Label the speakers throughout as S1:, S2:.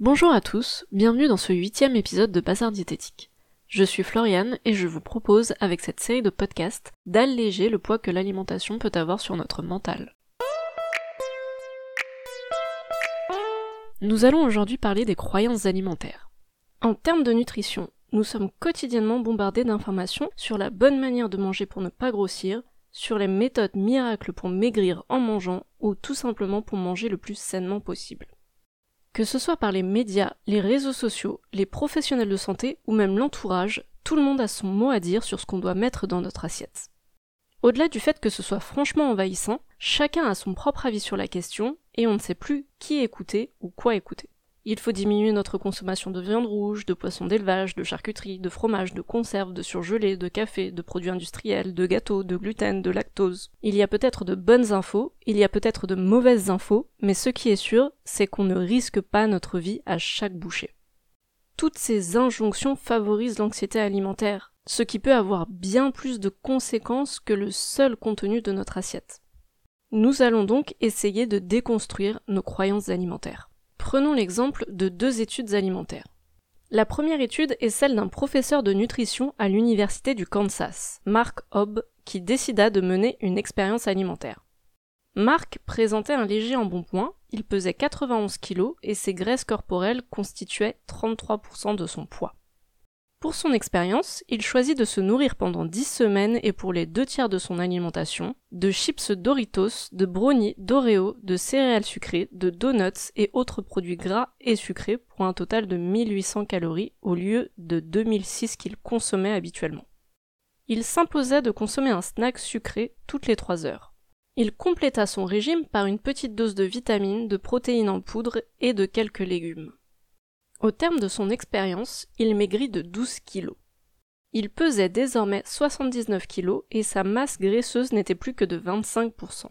S1: Bonjour à tous, bienvenue dans ce huitième épisode de Bazar Diététique. Je suis Floriane et je vous propose, avec cette série de podcasts, d'alléger le poids que l'alimentation peut avoir sur notre mental. Nous allons aujourd'hui parler des croyances alimentaires. En termes de nutrition, nous sommes quotidiennement bombardés d'informations sur la bonne manière de manger pour ne pas grossir, sur les méthodes miracles pour maigrir en mangeant ou tout simplement pour manger le plus sainement possible. Que ce soit par les médias, les réseaux sociaux, les professionnels de santé ou même l'entourage, tout le monde a son mot à dire sur ce qu'on doit mettre dans notre assiette. Au-delà du fait que ce soit franchement envahissant, chacun a son propre avis sur la question et on ne sait plus qui écouter ou quoi écouter. Il faut diminuer notre consommation de viande rouge, de poissons d'élevage, de charcuterie, de fromage, de conserve, de surgelés, de café, de produits industriels, de gâteaux, de gluten, de lactose. Il y a peut-être de bonnes infos, il y a peut-être de mauvaises infos, mais ce qui est sûr, c'est qu'on ne risque pas notre vie à chaque bouchée. Toutes ces injonctions favorisent l'anxiété alimentaire, ce qui peut avoir bien plus de conséquences que le seul contenu de notre assiette. Nous allons donc essayer de déconstruire nos croyances alimentaires. Prenons l'exemple de deux études alimentaires. La première étude est celle d'un professeur de nutrition à l'université du Kansas, Mark Hobb, qui décida de mener une expérience alimentaire. Mark présentait un léger embonpoint, il pesait 91 kg et ses graisses corporelles constituaient 33% de son poids. Pour son expérience, il choisit de se nourrir pendant 10 semaines et pour les deux tiers de son alimentation, de chips Doritos, de brownies, d'Oreo, de céréales sucrées, de donuts et autres produits gras et sucrés pour un total de 1800 calories au lieu de 2006 qu'il consommait habituellement. Il s'imposait de consommer un snack sucré toutes les 3 heures. Il compléta son régime par une petite dose de vitamines, de protéines en poudre et de quelques légumes. Au terme de son expérience, il maigrit de 12 kilos. Il pesait désormais 79 kilos et sa masse graisseuse n'était plus que de 25%.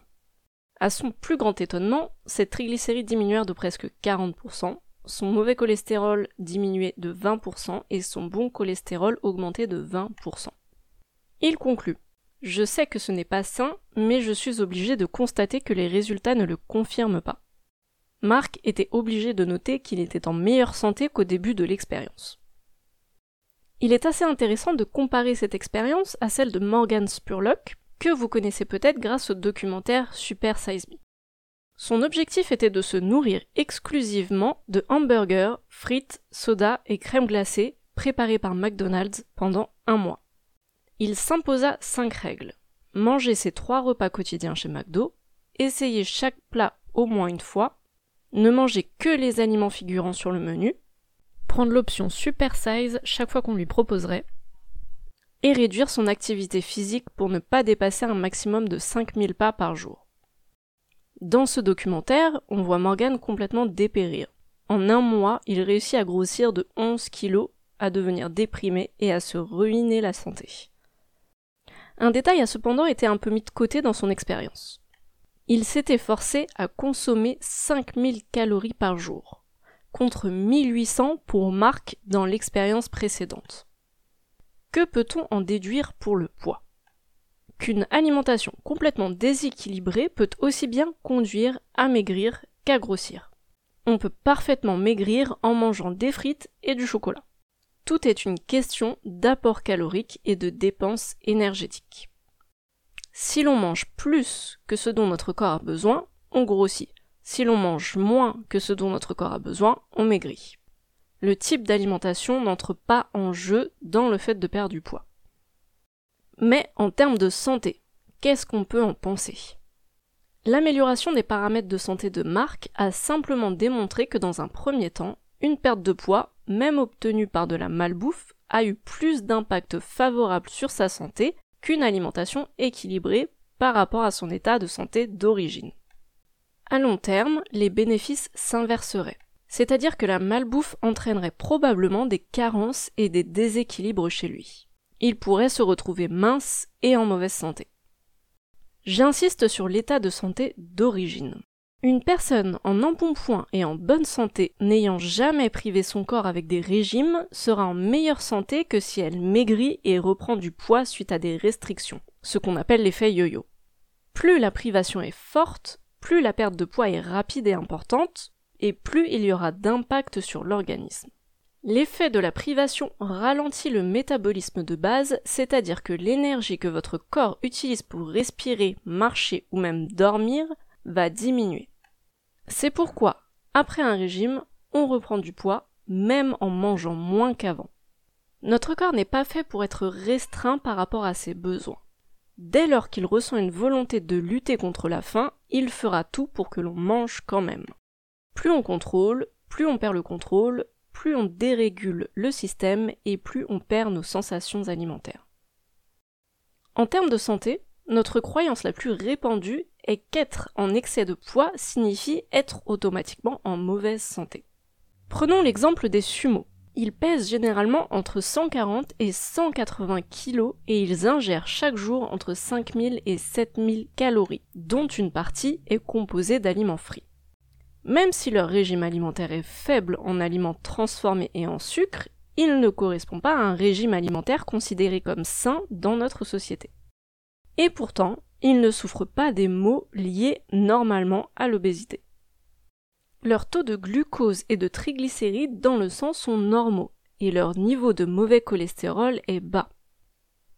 S1: À son plus grand étonnement, ses triglycérides diminuèrent de presque 40%, son mauvais cholestérol diminuait de 20% et son bon cholestérol augmentait de 20%. Il conclut Je sais que ce n'est pas sain, mais je suis obligé de constater que les résultats ne le confirment pas. Marc était obligé de noter qu'il était en meilleure santé qu'au début de l'expérience. Il est assez intéressant de comparer cette expérience à celle de Morgan Spurlock, que vous connaissez peut-être grâce au documentaire Super Size Me. Son objectif était de se nourrir exclusivement de hamburgers, frites, soda et crème glacée préparés par McDonald's pendant un mois. Il s'imposa cinq règles. Manger ses trois repas quotidiens chez McDo, essayer chaque plat au moins une fois, ne manger que les aliments figurant sur le menu, prendre l'option super size chaque fois qu'on lui proposerait, et réduire son activité physique pour ne pas dépasser un maximum de 5000 pas par jour. Dans ce documentaire, on voit Morgan complètement dépérir. En un mois, il réussit à grossir de 11 kilos, à devenir déprimé et à se ruiner la santé. Un détail a cependant été un peu mis de côté dans son expérience il s'était forcé à consommer 5000 calories par jour, contre 1800 pour Marc dans l'expérience précédente. Que peut-on en déduire pour le poids? Qu'une alimentation complètement déséquilibrée peut aussi bien conduire à maigrir qu'à grossir. On peut parfaitement maigrir en mangeant des frites et du chocolat. Tout est une question d'apport calorique et de dépenses énergétiques. Si l'on mange plus que ce dont notre corps a besoin, on grossit. Si l'on mange moins que ce dont notre corps a besoin, on maigrit. Le type d'alimentation n'entre pas en jeu dans le fait de perdre du poids. Mais en termes de santé, qu'est-ce qu'on peut en penser? L'amélioration des paramètres de santé de Marc a simplement démontré que dans un premier temps, une perte de poids, même obtenue par de la malbouffe, a eu plus d'impact favorable sur sa santé qu'une alimentation équilibrée par rapport à son état de santé d'origine. À long terme, les bénéfices s'inverseraient, c'est-à-dire que la malbouffe entraînerait probablement des carences et des déséquilibres chez lui. Il pourrait se retrouver mince et en mauvaise santé. J'insiste sur l'état de santé d'origine. Une personne en embonpoint et en bonne santé n'ayant jamais privé son corps avec des régimes sera en meilleure santé que si elle maigrit et reprend du poids suite à des restrictions, ce qu'on appelle l'effet yo-yo. Plus la privation est forte, plus la perte de poids est rapide et importante, et plus il y aura d'impact sur l'organisme. L'effet de la privation ralentit le métabolisme de base, c'est-à-dire que l'énergie que votre corps utilise pour respirer, marcher ou même dormir va diminuer. C'est pourquoi, après un régime, on reprend du poids, même en mangeant moins qu'avant. Notre corps n'est pas fait pour être restreint par rapport à ses besoins. Dès lors qu'il ressent une volonté de lutter contre la faim, il fera tout pour que l'on mange quand même. Plus on contrôle, plus on perd le contrôle, plus on dérégule le système et plus on perd nos sensations alimentaires. En termes de santé, notre croyance la plus répandue est qu'être en excès de poids signifie être automatiquement en mauvaise santé. Prenons l'exemple des sumos. Ils pèsent généralement entre 140 et 180 kg et ils ingèrent chaque jour entre 5000 et 7000 calories, dont une partie est composée d'aliments frits. Même si leur régime alimentaire est faible en aliments transformés et en sucre, il ne correspond pas à un régime alimentaire considéré comme sain dans notre société. Et pourtant, ils ne souffrent pas des maux liés normalement à l'obésité. Leur taux de glucose et de triglycérides dans le sang sont normaux et leur niveau de mauvais cholestérol est bas.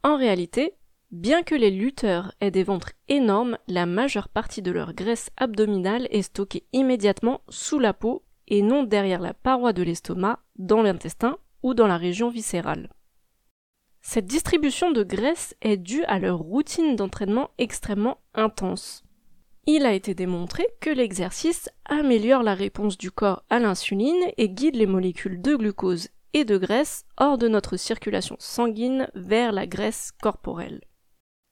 S1: En réalité, bien que les lutteurs aient des ventres énormes, la majeure partie de leur graisse abdominale est stockée immédiatement sous la peau et non derrière la paroi de l'estomac, dans l'intestin ou dans la région viscérale. Cette distribution de graisse est due à leur routine d'entraînement extrêmement intense il a été démontré que l'exercice améliore la réponse du corps à l'insuline et guide les molécules de glucose et de graisse hors de notre circulation sanguine vers la graisse corporelle.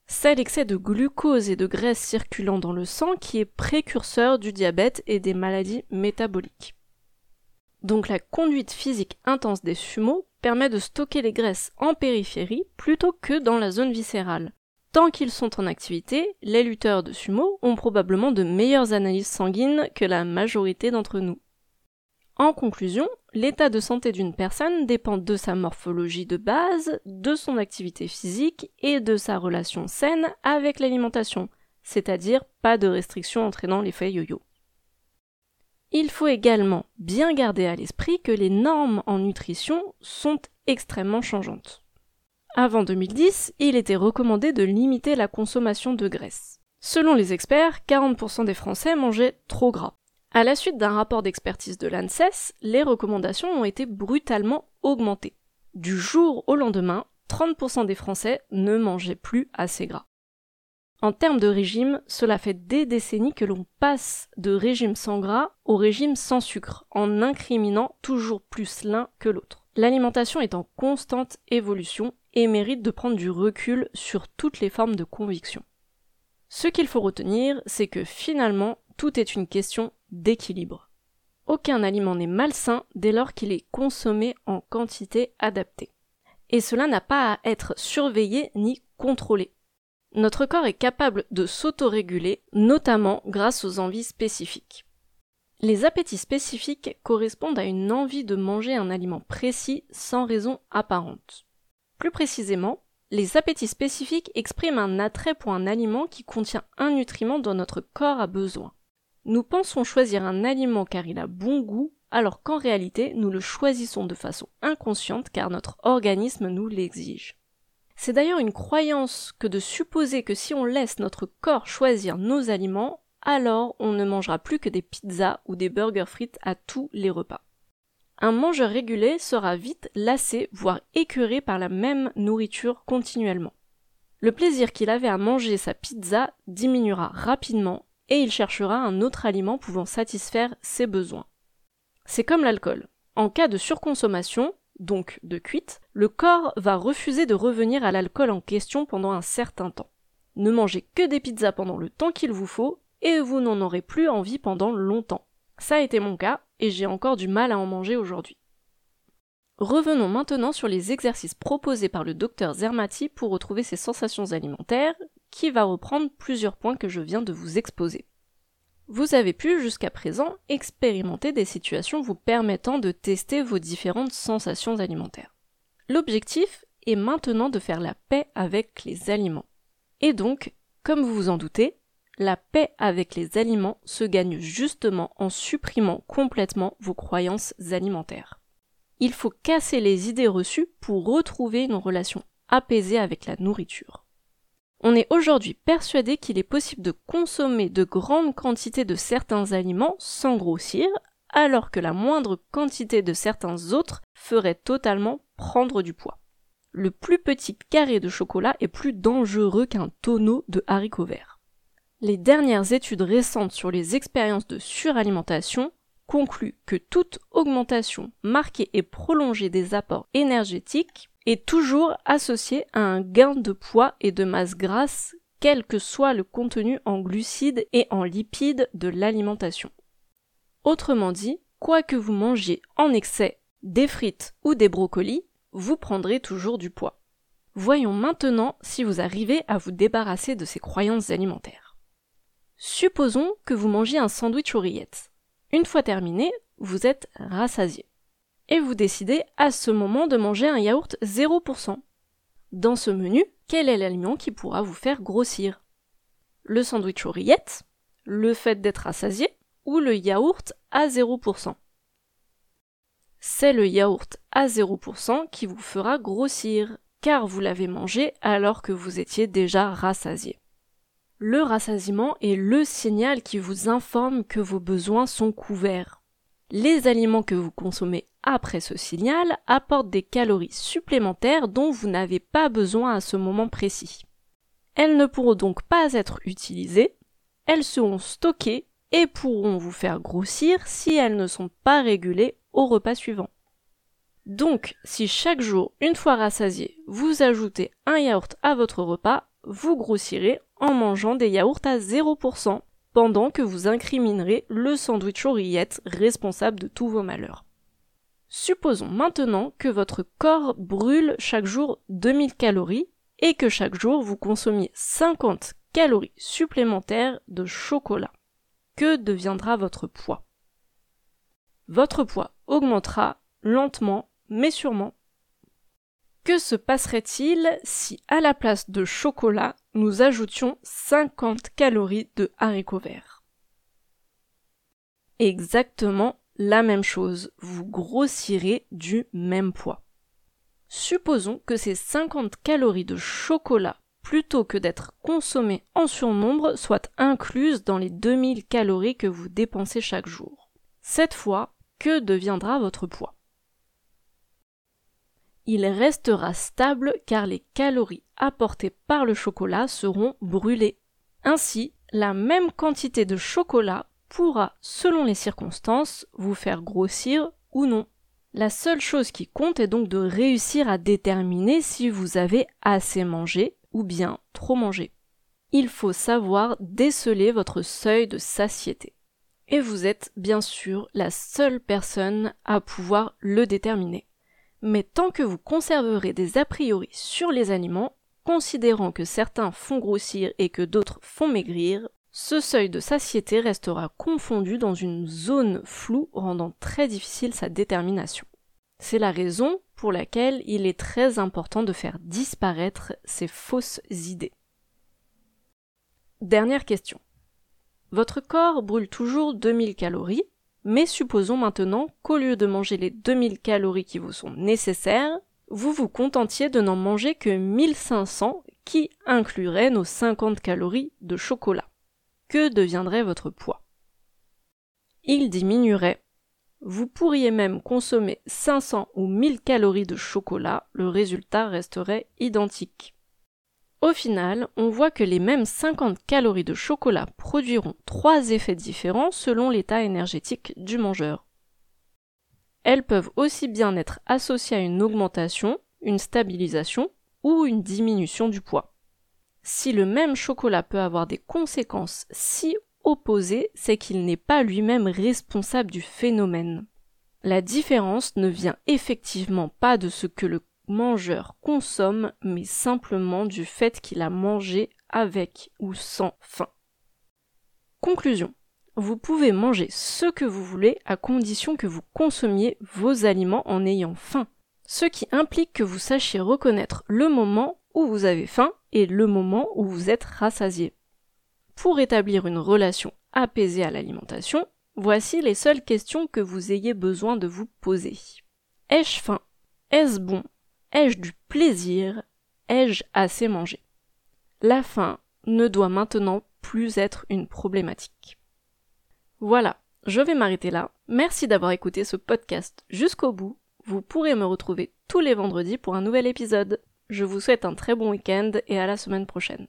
S1: C'est l'excès de glucose et de graisse circulant dans le sang qui est précurseur du diabète et des maladies métaboliques. Donc la conduite physique intense des sumo permet de stocker les graisses en périphérie plutôt que dans la zone viscérale. Tant qu'ils sont en activité, les lutteurs de sumo ont probablement de meilleures analyses sanguines que la majorité d'entre nous. En conclusion, l'état de santé d'une personne dépend de sa morphologie de base, de son activité physique et de sa relation saine avec l'alimentation, c'est-à-dire pas de restrictions entraînant l'effet yo-yo. Il faut également bien garder à l'esprit que les normes en nutrition sont extrêmement changeantes. Avant 2010, il était recommandé de limiter la consommation de graisse. Selon les experts, 40% des Français mangeaient trop gras. À la suite d'un rapport d'expertise de l'ANSES, les recommandations ont été brutalement augmentées. Du jour au lendemain, 30% des Français ne mangeaient plus assez gras. En termes de régime, cela fait des décennies que l'on passe de régime sans gras au régime sans sucre, en incriminant toujours plus l'un que l'autre. L'alimentation est en constante évolution et mérite de prendre du recul sur toutes les formes de conviction. Ce qu'il faut retenir, c'est que finalement, tout est une question d'équilibre. Aucun aliment n'est malsain dès lors qu'il est consommé en quantité adaptée. Et cela n'a pas à être surveillé ni contrôlé. Notre corps est capable de s'autoréguler, notamment grâce aux envies spécifiques. Les appétits spécifiques correspondent à une envie de manger un aliment précis sans raison apparente. Plus précisément, les appétits spécifiques expriment un attrait pour un aliment qui contient un nutriment dont notre corps a besoin. Nous pensons choisir un aliment car il a bon goût, alors qu'en réalité nous le choisissons de façon inconsciente car notre organisme nous l'exige. C'est d'ailleurs une croyance que de supposer que si on laisse notre corps choisir nos aliments, alors on ne mangera plus que des pizzas ou des burgers frites à tous les repas un mangeur régulier sera vite lassé, voire écœuré par la même nourriture continuellement. Le plaisir qu'il avait à manger sa pizza diminuera rapidement et il cherchera un autre aliment pouvant satisfaire ses besoins. C'est comme l'alcool. En cas de surconsommation, donc de cuite, le corps va refuser de revenir à l'alcool en question pendant un certain temps. Ne mangez que des pizzas pendant le temps qu'il vous faut et vous n'en aurez plus envie pendant longtemps. Ça a été mon cas, et j'ai encore du mal à en manger aujourd'hui. Revenons maintenant sur les exercices proposés par le docteur Zermati pour retrouver ses sensations alimentaires, qui va reprendre plusieurs points que je viens de vous exposer. Vous avez pu jusqu'à présent expérimenter des situations vous permettant de tester vos différentes sensations alimentaires. L'objectif est maintenant de faire la paix avec les aliments. Et donc, comme vous vous en doutez, La paix avec les aliments se gagne justement en supprimant complètement vos croyances alimentaires. Il faut casser les idées reçues pour retrouver une relation apaisée avec la nourriture. On est aujourd'hui persuadé qu'il est possible de consommer de grandes quantités de certains aliments sans grossir, alors que la moindre quantité de certains autres ferait totalement prendre du poids. Le plus petit carré de chocolat est plus dangereux qu'un tonneau de haricots verts. Les dernières études récentes sur les expériences de suralimentation concluent que toute augmentation marquée et prolongée des apports énergétiques est toujours associé à un gain de poids et de masse grasse, quel que soit le contenu en glucides et en lipides de l'alimentation. Autrement dit, quoi que vous mangiez en excès des frites ou des brocolis, vous prendrez toujours du poids. Voyons maintenant si vous arrivez à vous débarrasser de ces croyances alimentaires. Supposons que vous mangiez un sandwich aux rillettes. Une fois terminé, vous êtes rassasié et vous décidez à ce moment de manger un yaourt 0%. Dans ce menu, quel est l'aliment qui pourra vous faire grossir? Le sandwich aux rillettes, le fait d'être rassasié ou le yaourt à 0% C'est le yaourt à 0% qui vous fera grossir, car vous l'avez mangé alors que vous étiez déjà rassasié. Le rassasiement est le signal qui vous informe que vos besoins sont couverts. Les aliments que vous consommez après ce signal apportent des calories supplémentaires dont vous n'avez pas besoin à ce moment précis. Elles ne pourront donc pas être utilisées, elles seront stockées et pourront vous faire grossir si elles ne sont pas régulées au repas suivant. Donc, si chaque jour, une fois rassasié, vous ajoutez un yaourt à votre repas, vous grossirez en mangeant des yaourts à 0%, pendant que vous incriminerez le sandwich aux rillettes responsable de tous vos malheurs. Supposons maintenant que votre corps brûle chaque jour 2000 calories et que chaque jour vous consommiez 50 calories supplémentaires de chocolat. Que deviendra votre poids? Votre poids augmentera lentement mais sûrement. Que se passerait-il si à la place de chocolat nous ajoutions 50 calories de haricots verts? Exactement la même chose, vous grossirez du même poids. Supposons que ces 50 calories de chocolat, plutôt que d'être consommées en surnombre, soient incluses dans les 2000 calories que vous dépensez chaque jour. Cette fois, que deviendra votre poids? Il restera stable car les calories apportées par le chocolat seront brûlées. Ainsi, la même quantité de chocolat pourra, selon les circonstances, vous faire grossir ou non. La seule chose qui compte est donc de réussir à déterminer si vous avez assez mangé ou bien trop mangé. Il faut savoir déceler votre seuil de satiété. Et vous êtes bien sûr la seule personne à pouvoir le déterminer. Mais tant que vous conserverez des a priori sur les aliments, considérant que certains font grossir et que d'autres font maigrir, ce seuil de satiété restera confondu dans une zone floue rendant très difficile sa détermination. C'est la raison pour laquelle il est très important de faire disparaître ces fausses idées. Dernière question. Votre corps brûle toujours 2000 calories, mais supposons maintenant qu'au lieu de manger les 2000 calories qui vous sont nécessaires, vous vous contentiez de n'en manger que 1500 qui incluraient nos 50 calories de chocolat que deviendrait votre poids? Il diminuerait. Vous pourriez même consommer 500 ou 1000 calories de chocolat, le résultat resterait identique. Au final, on voit que les mêmes 50 calories de chocolat produiront trois effets différents selon l'état énergétique du mangeur. Elles peuvent aussi bien être associées à une augmentation, une stabilisation ou une diminution du poids. Si le même chocolat peut avoir des conséquences si opposées, c'est qu'il n'est pas lui-même responsable du phénomène. La différence ne vient effectivement pas de ce que le mangeur consomme, mais simplement du fait qu'il a mangé avec ou sans faim. Conclusion. Vous pouvez manger ce que vous voulez à condition que vous consommiez vos aliments en ayant faim, ce qui implique que vous sachiez reconnaître le moment où vous avez faim et le moment où vous êtes rassasié. Pour établir une relation apaisée à l'alimentation, voici les seules questions que vous ayez besoin de vous poser. Ai-je faim? Est-ce bon? Ai-je du plaisir? Ai-je assez mangé? La faim ne doit maintenant plus être une problématique. Voilà, je vais m'arrêter là. Merci d'avoir écouté ce podcast jusqu'au bout. Vous pourrez me retrouver tous les vendredis pour un nouvel épisode. Je vous souhaite un très bon week-end et à la semaine prochaine.